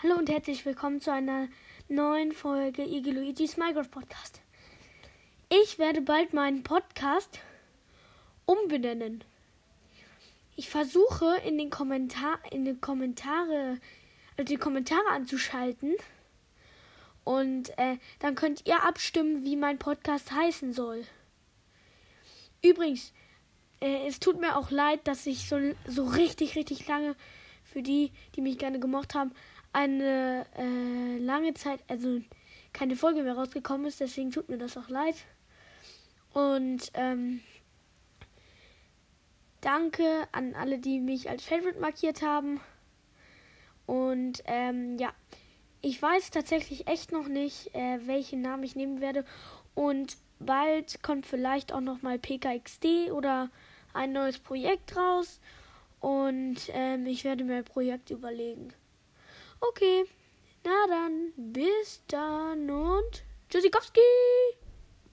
Hallo und herzlich willkommen zu einer neuen Folge Iggy Luigi's Minecraft Podcast. Ich werde bald meinen Podcast umbenennen. Ich versuche in den Kommentar in den Kommentare also die Kommentare anzuschalten und äh, dann könnt ihr abstimmen, wie mein Podcast heißen soll. Übrigens, äh, es tut mir auch leid, dass ich so, so richtig, richtig lange für die, die mich gerne gemocht haben, eine äh, lange Zeit, also keine Folge mehr rausgekommen ist. Deswegen tut mir das auch leid. Und ähm, danke an alle, die mich als Favorite markiert haben. Und ähm, ja, ich weiß tatsächlich echt noch nicht, äh, welchen Namen ich nehmen werde. Und bald kommt vielleicht auch noch mal PKXD oder ein neues Projekt raus. Und ähm, ich werde mir ein Projekt überlegen. Okay, na dann, bis dann und Tschüssikowski!